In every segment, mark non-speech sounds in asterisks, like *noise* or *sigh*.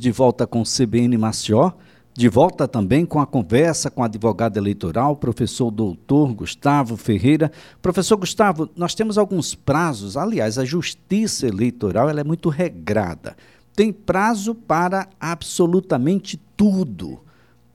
de volta com CBN Mació, de volta também com a conversa com o advogado eleitoral, professor doutor Gustavo Ferreira. Professor Gustavo, nós temos alguns prazos, aliás, a justiça eleitoral ela é muito regrada. Tem prazo para absolutamente tudo,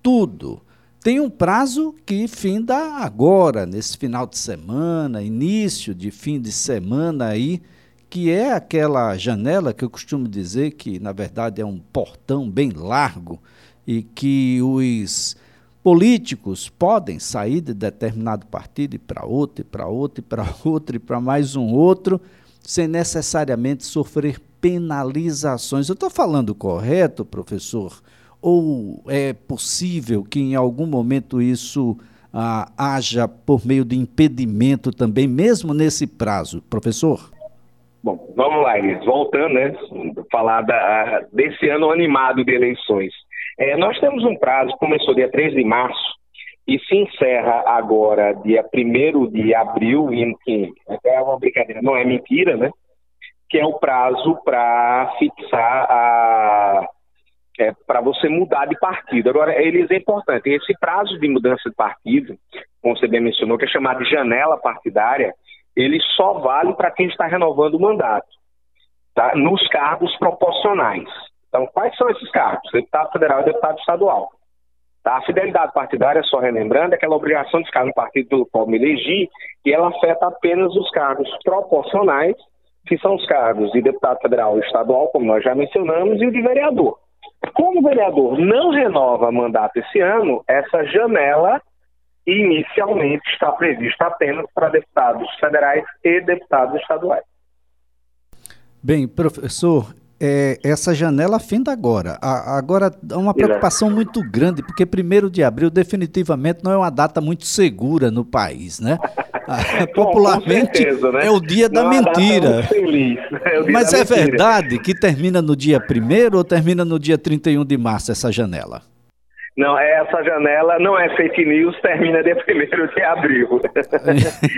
tudo. Tem um prazo que finda agora, nesse final de semana, início de fim de semana aí, que é aquela janela que eu costumo dizer que, na verdade, é um portão bem largo e que os políticos podem sair de determinado partido e para outro, e para outro, e para *laughs* outro, e para mais um outro, sem necessariamente sofrer penalizações. Eu estou falando correto, professor? Ou é possível que em algum momento isso ah, haja por meio de impedimento também, mesmo nesse prazo, professor? Bom, vamos lá, Elis. Voltando, né? Falar da, desse ano animado de eleições. É, nós temos um prazo, começou dia 3 de março e se encerra agora dia 1 de abril, e, que é uma brincadeira, não é mentira, né? Que é o prazo para fixar a. É, para você mudar de partido. Agora, eles é importante. Esse prazo de mudança de partido, como você bem mencionou, que é chamado de janela partidária, ele só vale para quem está renovando o mandato, tá? nos cargos proporcionais. Então, quais são esses cargos? Deputado federal e deputado estadual. Tá? A fidelidade partidária, só relembrando, é aquela obrigação de ficar no partido pelo qual me elegi, e ela afeta apenas os cargos proporcionais, que são os cargos de deputado federal e estadual, como nós já mencionamos, e o de vereador. Como o vereador não renova mandato esse ano, essa janela inicialmente está prevista apenas para deputados federais e deputados estaduais. Bem, professor, é, essa janela finda agora. A, agora há uma preocupação Exato. muito grande, porque 1 de abril definitivamente não é uma data muito segura no país, né? *laughs* Popularmente certeza, né? é o dia não da é mentira. Feliz, é Mas é mentira. verdade que termina no dia 1 ou termina no dia 31 de março essa janela? Não, essa janela não é fake news, termina dia 1 de abril.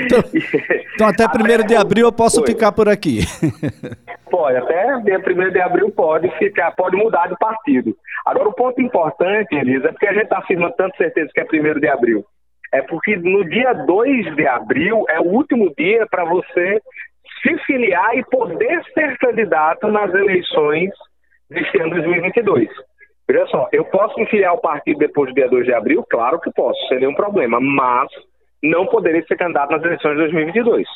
então, então, até 1 de abril eu posso Foi. ficar por aqui. Pode, até dia 1 de abril pode ficar, pode mudar de partido. Agora, o ponto importante, Elisa, é porque a gente está afirmando tanto certeza que é 1 de abril. É porque no dia 2 de abril é o último dia para você se filiar e poder ser candidato nas eleições deste ano 2022. Veja só, eu posso me filiar ao partido depois do dia 2 de abril? Claro que posso, sem nenhum problema, mas não poderei ser candidato nas eleições de 2022.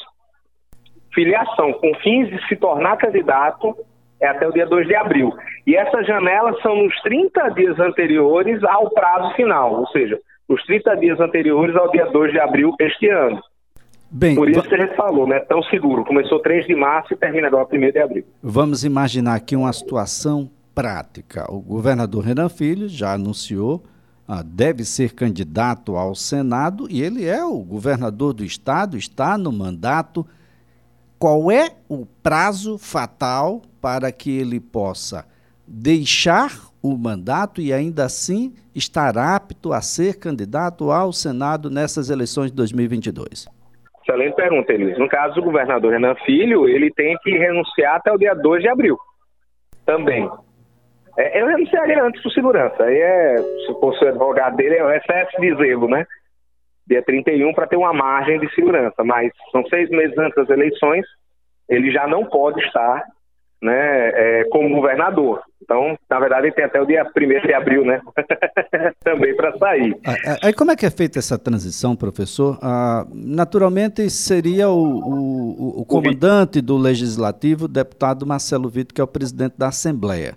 Filiação com fins de se tornar candidato é até o dia 2 de abril. E essas janelas são nos 30 dias anteriores ao prazo final, ou seja, os 30 dias anteriores ao dia 2 de abril este ano. Bem, Por isso que a gente falou, né? Tão seguro. Começou 3 de março e termina agora 1 de abril. Vamos imaginar aqui uma situação prática. O governador Renan Filho já anunciou, ah, deve ser candidato ao Senado e ele é o governador do estado, está no mandato. Qual é o prazo fatal para que ele possa deixar o mandato e ainda assim estar apto a ser candidato ao Senado nessas eleições de 2022? Excelente pergunta, Elis. No caso do governador Renan Filho, ele tem que renunciar até o dia 2 de abril. Também. É, eu renunciaria antes por segurança. Aí é, se fosse o advogado dele, é o excesso de zelo, né? Dia 31 para ter uma margem de segurança. Mas são seis meses antes das eleições, ele já não pode estar né, é, como governador. Então, na verdade, ele tem até o dia 1 de abril, né? *laughs* Também para sair. Aí como é que é feita essa transição, professor? Ah, naturalmente seria o, o, o comandante do Legislativo, o deputado Marcelo Vitor, que é o presidente da Assembleia.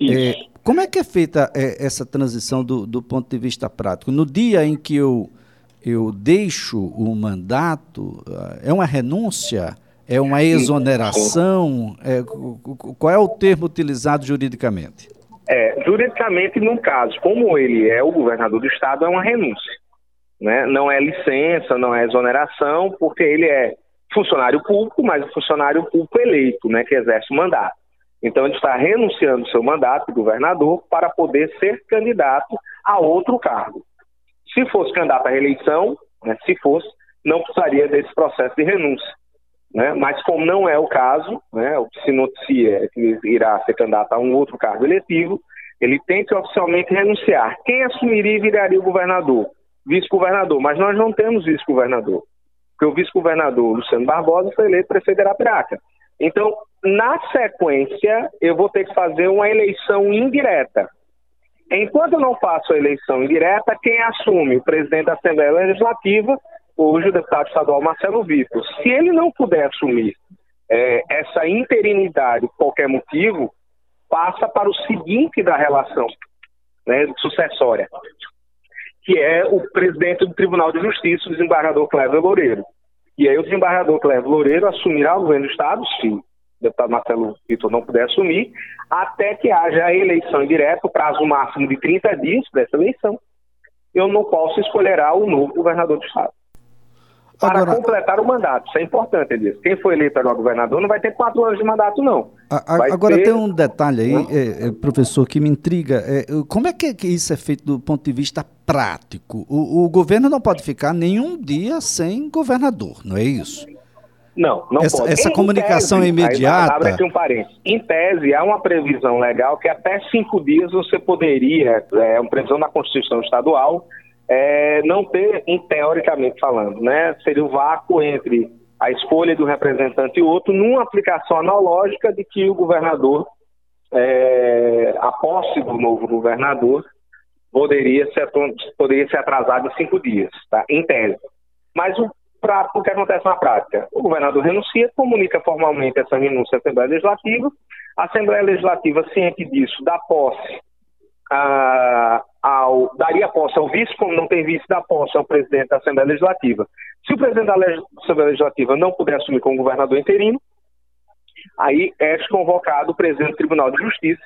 É, como é que é feita é, essa transição do, do, ponto de vista prático? No dia em que eu, eu deixo o mandato, ah, é uma renúncia? É uma exoneração? É, qual é o termo utilizado juridicamente? É, juridicamente, no caso, como ele é o governador do estado, é uma renúncia. Né? Não é licença, não é exoneração, porque ele é funcionário público, mas o funcionário público eleito, né, que exerce o mandato. Então, ele está renunciando seu mandato de governador para poder ser candidato a outro cargo. Se fosse candidato à reeleição, né, se fosse, não precisaria desse processo de renúncia. Né? Mas, como não é o caso, né, o que se noticia é que irá ser candidato a um outro cargo eletivo, ele tem que oficialmente renunciar. Quem assumiria e viraria o governador? Vice-governador. Mas nós não temos vice-governador. Porque o vice-governador Luciano Barbosa foi eleito prefeito de Arapiraca. Então, na sequência, eu vou ter que fazer uma eleição indireta. Enquanto eu não faço a eleição indireta, quem assume o presidente da Assembleia Legislativa, hoje o deputado estadual Marcelo Vitor. Se ele não puder assumir é, essa interinidade por qualquer motivo, passa para o seguinte da relação né, sucessória, que é o presidente do Tribunal de Justiça, o desembargador Cleber Loureiro. E aí o desembargador Cleber Loureiro assumirá o governo do Estado, se o deputado Marcelo Vitor não puder assumir, até que haja a eleição indireta, o prazo máximo de 30 dias dessa eleição, eu não posso escolherá o novo governador do Estado para Agora, completar o mandato. Isso é importante, Elias. Quem foi eleito agora governador não vai ter quatro anos de mandato, não. A, agora ter... tem um detalhe aí, é, é, professor, que me intriga. É, como é que, que, isso é feito do ponto de vista prático? O, o, governo não pode ficar nenhum dia sem governador, não é isso? Não, não essa, pode. Essa em comunicação tese, imediata. Abre aqui um parênteses. Em tese, há uma previsão legal que até cinco dias você poderia, é uma previsão na Constituição Estadual, é, não ter, teoricamente falando, né, seria o vácuo entre a escolha do representante e outro, numa aplicação analógica de que o governador, é, a posse do novo governador, poderia ser, poderia ser atrasado em cinco dias, tá? em tese. Mas o, pra, o que acontece na prática? O governador renuncia, comunica formalmente essa renúncia à Assembleia Legislativa, a Assembleia Legislativa, ciente disso, dá posse a, ao, daria posse ao vice, como não tem vice, dá posse ao presidente da Assembleia Legislativa. Se o presidente da Assembleia Legislativa não puder assumir como governador interino, aí é convocado o presidente do Tribunal de Justiça,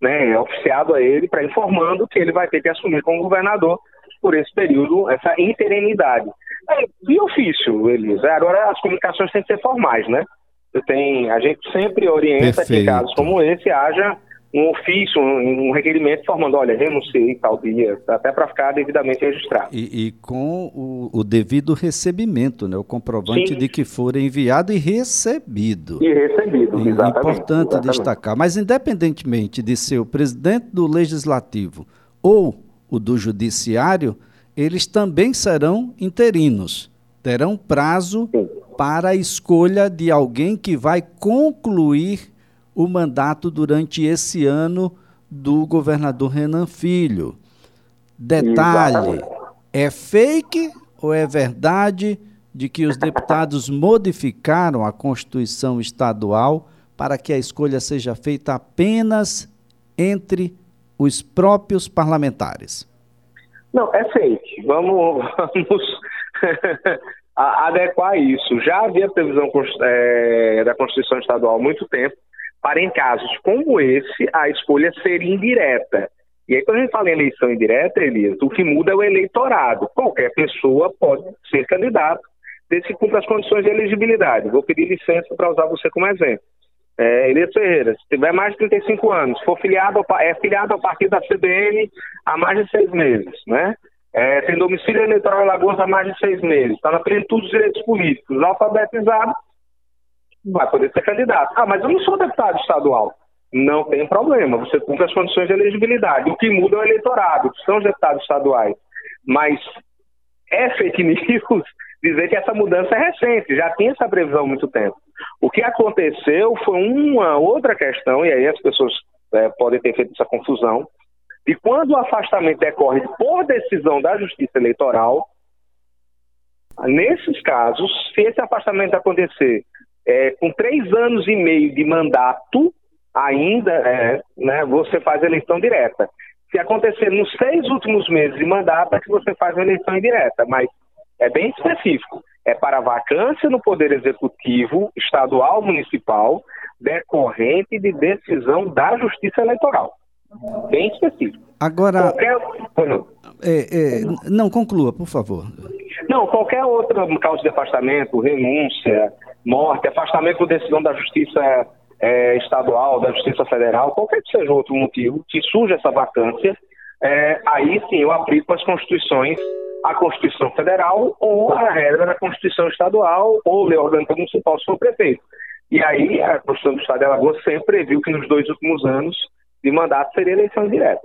né, é oficiado a ele, para informando que ele vai ter que assumir como governador por esse período, essa interinidade. É, de ofício, Elisa. Agora as comunicações têm que ser formais, né? Tem, a gente sempre orienta Perfeito. que casos como esse haja um ofício, um, um requerimento formando, olha, renunciei tal dia, até para ficar devidamente registrado. E, e com o, o, devido recebimento, né, o comprovante Sim. de que for enviado e recebido. E recebido, e, exatamente. Importante exatamente. destacar. Mas independentemente de ser o presidente do Legislativo ou o do Judiciário, eles também serão interinos. Terão prazo Sim. para a escolha de alguém que vai concluir o mandato durante esse ano do governador Renan Filho. Detalhe: é fake ou é verdade de que os deputados modificaram a Constituição Estadual para que a escolha seja feita apenas entre os próprios parlamentares? Não, é fake. Vamos, vamos *laughs* adequar isso. Já havia previsão é, da Constituição Estadual há muito tempo para em casos como esse a escolha ser indireta. E aí, quando a gente fala em eleição indireta, Elias, o que muda é o eleitorado. Qualquer pessoa pode ser candidato, desde que cumpra as condições de elegibilidade. Vou pedir licença para usar você como exemplo. É, Elias Ferreira, se tiver mais de 35 anos, for filiado ao, é filiado ao partido da CBN há mais de seis meses, né? É, tem domicílio eleitoral em Lagoas há mais de seis meses, está na plenitude dos direitos políticos, alfabetizado, vai poder ser candidato. Ah, mas eu não sou deputado estadual. Não tem problema, você cumpre as condições de elegibilidade. O que muda é o eleitorado, que são os deputados estaduais. Mas é fake *laughs* news dizer que essa mudança é recente, já tinha essa previsão há muito tempo. O que aconteceu foi uma outra questão, e aí as pessoas é, podem ter feito essa confusão, e quando o afastamento decorre por decisão da Justiça Eleitoral, nesses casos, se esse afastamento acontecer é, com três anos e meio de mandato, ainda é, né, você faz eleição direta. Se acontecer nos seis últimos meses de mandato, é que você faz uma eleição indireta, mas é bem específico. É para vacância no Poder Executivo, estadual, municipal, decorrente de decisão da Justiça Eleitoral. Bem específico. Agora. Qualquer... É, é, não, conclua, por favor. Não, qualquer outra causa de afastamento, renúncia, morte, afastamento por decisão da Justiça é, Estadual, da Justiça Federal, qualquer que seja outro motivo que surja essa vacância, é, aí sim eu aplico as constituições, a Constituição Federal ou a regra da Constituição Estadual ou lei orgânica municipal se for prefeito. E aí a Constituição do Estado de Alagoas sempre previu que nos dois últimos anos de mandato seria eleição direta.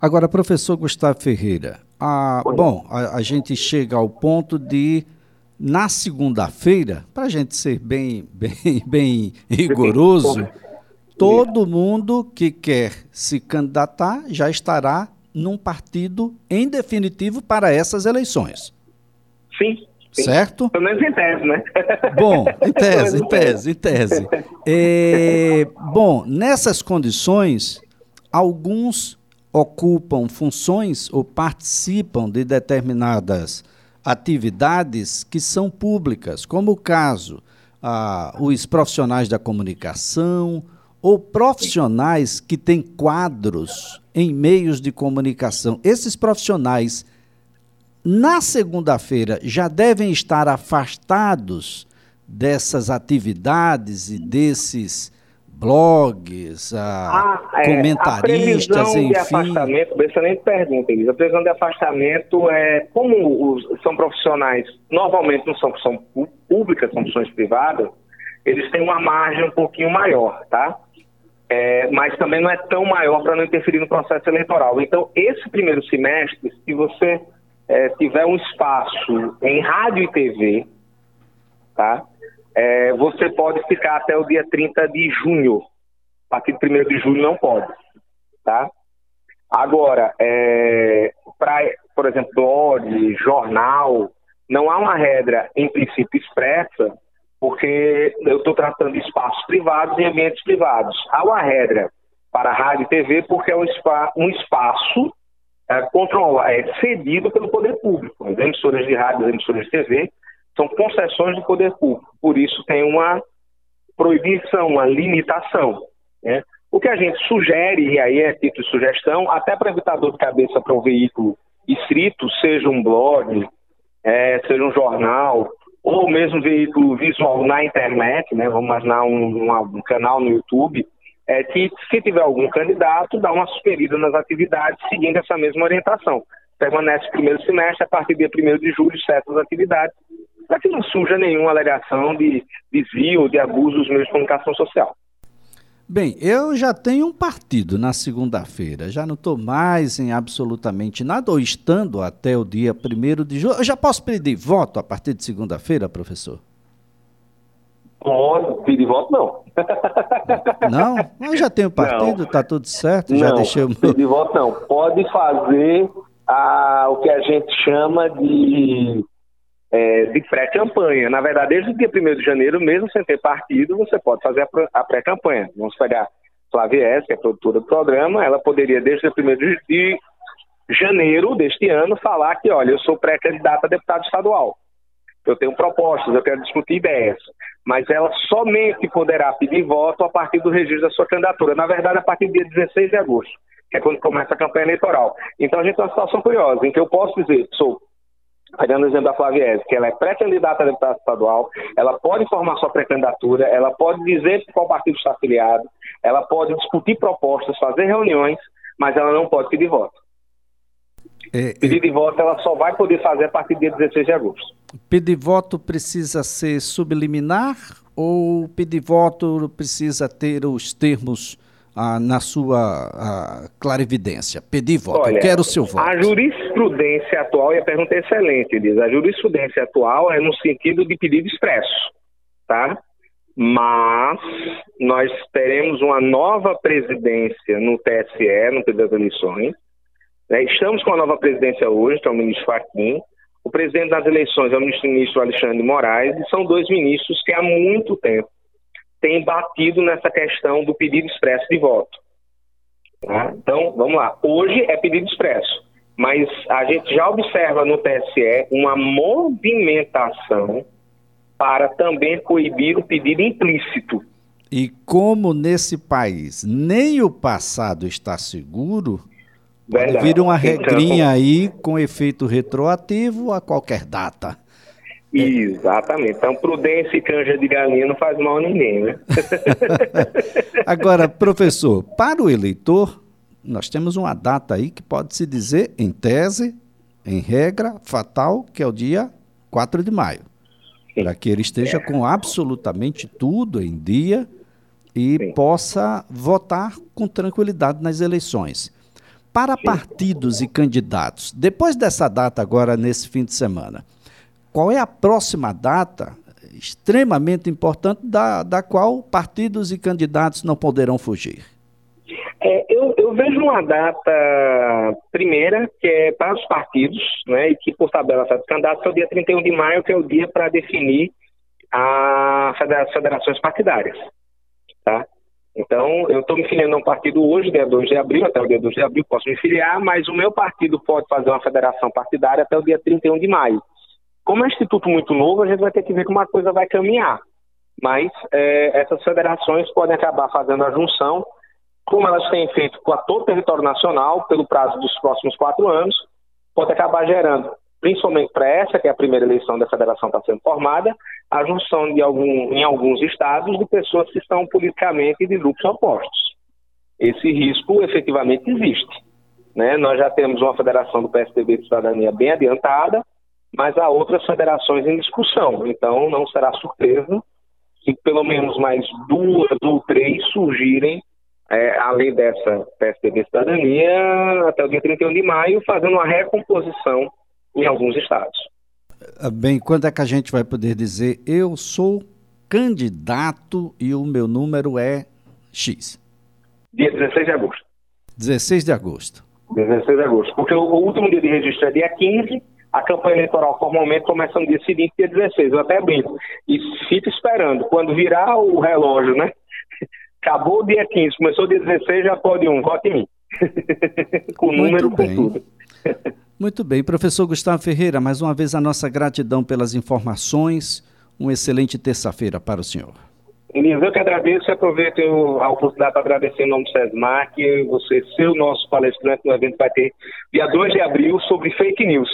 Agora, professor Gustavo Ferreira, a, bom, a, a, gente chega ao ponto de, na segunda-feira, para a gente ser bem, bem, *laughs* bem rigoroso, todo mundo que quer se candidatar já estará num partido em definitivo para essas eleições. Sim. sim. Certo? Pelo menos em tese, né? Bom, em *laughs* tese, em tese, em tese. É, bom, nessas condições, alguns ocupam funções ou participam de determinadas atividades que são públicas, como o caso ah, os profissionais da comunicação ou profissionais que têm quadros em meios de comunicação. Esses profissionais, na segunda-feira, já devem estar afastados dessas atividades e desses blogs, a, ah, é, comentaristas, a previsão enfim. de afastamento, excelente pergunta, Elisa. A previsão de afastamento é, como os, são profissionais, normalmente não são funções públicas, são funções privadas, eles têm uma margem um pouquinho maior, tá? É, mas também não é tão maior para não interferir no processo eleitoral. Então, esse primeiro semestre, se você é, tiver um espaço em rádio e TV, tá? É, você pode ficar até o dia 30 de junho. A partir do 1 de julho não pode. Tá? Agora, é, para, por exemplo, blog, jornal, não há uma regra, em princípio, expressa, porque eu estou tratando de espaços privados e ambientes privados. Há uma regra para rádio e TV porque é um, spa, um espaço é, controlado, é cedido pelo poder público. As emissoras de rádio, as emissoras de TV são concessões do poder público, por isso tem uma proibição, uma limitação. Né? O que a gente sugere, e aí é título de sugestão, até para evitar dor de cabeça para um veículo escrito, seja um blog, é, seja um jornal, ou mesmo veículo visual na internet, né? vamos imaginar um, um, canal no YouTube, é que se tiver algum candidato, dá uma superida nas atividades seguindo essa mesma orientação. Permanece o primeiro semestre, a partir do dia 1 de julho, certas atividades, para que não surja nenhuma alegação de desvio ou de abuso dos meios de comunicação social. Bem, eu já tenho um partido na segunda-feira, já não estou mais em absolutamente nada, ou estando até o dia 1 de julho. Eu já posso pedir voto a partir de segunda-feira, professor? Pode, pedir voto não. Não? Eu já tenho partido, está tudo certo, já não, deixei o meu... pedir voto não. Pode fazer a, o que a gente chama de é, de pré-campanha. Na verdade, desde o dia 1 de janeiro, mesmo sem ter partido, você pode fazer a pré-campanha. Vamos pegar Flávia S., que é produtora do programa, ela poderia, desde o 1 de janeiro deste ano, falar que, olha, eu sou pré-candidata a deputado estadual. Eu tenho propostas, eu quero discutir ideias. Mas ela somente poderá pedir voto a partir do registro da sua candidatura. Na verdade, a partir do dia 16 de agosto, que é quando começa a campanha eleitoral. Então, a gente tem uma situação curiosa, em que eu posso dizer, sou Pegando o exemplo da Flaviese, que ela é pré-candidata a deputada estadual, ela pode formar sua pré-candidatura, ela pode dizer qual partido está afiliado, ela pode discutir propostas, fazer reuniões, mas ela não pede pedir voto. É, pedir de voto ela só vai poder fazer a partir do dia 16 de agosto. Pedir voto precisa ser subliminar ou pedir voto precisa ter os termos ah, na sua ah, clarividência? Pedir voto, Olha, eu quero o seu voto. A jurisprudência atual, e a pergunta é excelente, diz, a jurisprudência atual é no sentido de pedido expresso, tá? Mas nós teremos uma nova presidência no TSE, no período das eleições. Né? Estamos com a nova presidência hoje, que é o ministro Fachin. O presidente das eleições é o ministro Alexandre Moraes, e são dois ministros que há muito tempo tem batido nessa questão do pedido expresso de voto. Tá? Então, vamos lá. Hoje é pedido expresso, mas a gente já observa no TSE uma movimentação para também coibir o pedido implícito. E como nesse país nem o passado está seguro, Verdade. vir uma regrinha então, aí com efeito retroativo a qualquer data. Exatamente. Então, prudência e canja de galinha não faz mal a ninguém, né? *laughs* Agora, professor, para o eleitor, nós temos uma data aí que pode se dizer, em tese, em regra, fatal, que é o dia 4 de maio. Para que ele esteja é. com absolutamente tudo em dia e Sim. possa votar com tranquilidade nas eleições. Para partidos e candidatos, depois dessa data agora nesse fim de semana, qual é a próxima data extremamente importante da, da qual partidos e candidatos não poderão fugir? É, eu, eu, vejo uma data primeira, que é para os partidos, né, e que por tabela está candidatos, é o dia 31 de maio, que é o dia para definir as federações partidárias. Tá? Então, eu estou me filiando a um partido hoje, dia 2 de abril, até o dia 2 de abril posso me filiar, mas o meu partido pode fazer uma federação partidária até o dia 31 de maio. Como é um instituto muito novo, a gente vai ter que ver como a coisa vai caminhar. Mas é, essas federações podem acabar fazendo a junção como elas têm feito com todo o território nacional, pelo prazo dos próximos quatro anos, pode acabar gerando, principalmente para essa, que é a primeira eleição da federação está sendo formada, a junção de algum, em alguns estados de pessoas que estão politicamente de grupos opostos. Esse risco efetivamente existe. Né? Nós já temos uma federação do PSDB de cidadania bem adiantada, mas há outras federações em discussão. Então não será surpresa se pelo menos mais duas ou três surgirem é, além dessa PSDB Cidadania, até o dia 31 de maio, fazendo uma recomposição em alguns estados. Ah, bem, quando é que a gente vai poder dizer eu sou candidato e o meu número é X? Dia 16 de agosto. 16 de agosto. 16 de agosto. Porque o, o último dia de registro é dia 15, a campanha eleitoral formalmente começa no dia seguinte, dia 16. Eu até brinco. E fico esperando. Quando virar o relógio, né? *laughs* Acabou o dia 15, começou o dia 16, já pode um, vote em mim. *laughs* com número, com tudo. Muito bem. Professor Gustavo Ferreira, mais uma vez a nossa gratidão pelas informações. Uma excelente terça-feira para o senhor. Elias, eu que agradeço e aproveito a oportunidade para agradecer em nome do SESMAC, você ser o nosso palestrante no evento vai ter dia 2 de abril sobre fake news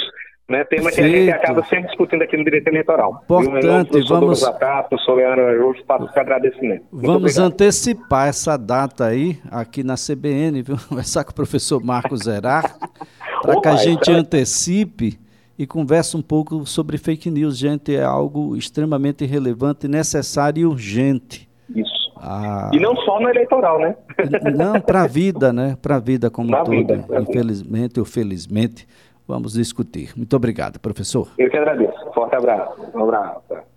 né, tema que a gente acaba sempre discutindo aqui no direito eleitoral. Importante, vamos... Zacato, Soleano faço agradecimento. Vamos antecipar essa data aí, aqui na CBN, viu? *laughs* Conversar com o professor Marcos Zerar, para que a gente antecipe e converse um pouco sobre fake news. Gente, é algo extremamente relevante, necessário e urgente. Isso. Ah, e não só no eleitoral, né? Não, para a vida, né? Para a vida como toda. Vida, Infelizmente ou felizmente vamos discutir. Muito obrigado, professor. Eu que agradeço. Forte abraço. Um abraço.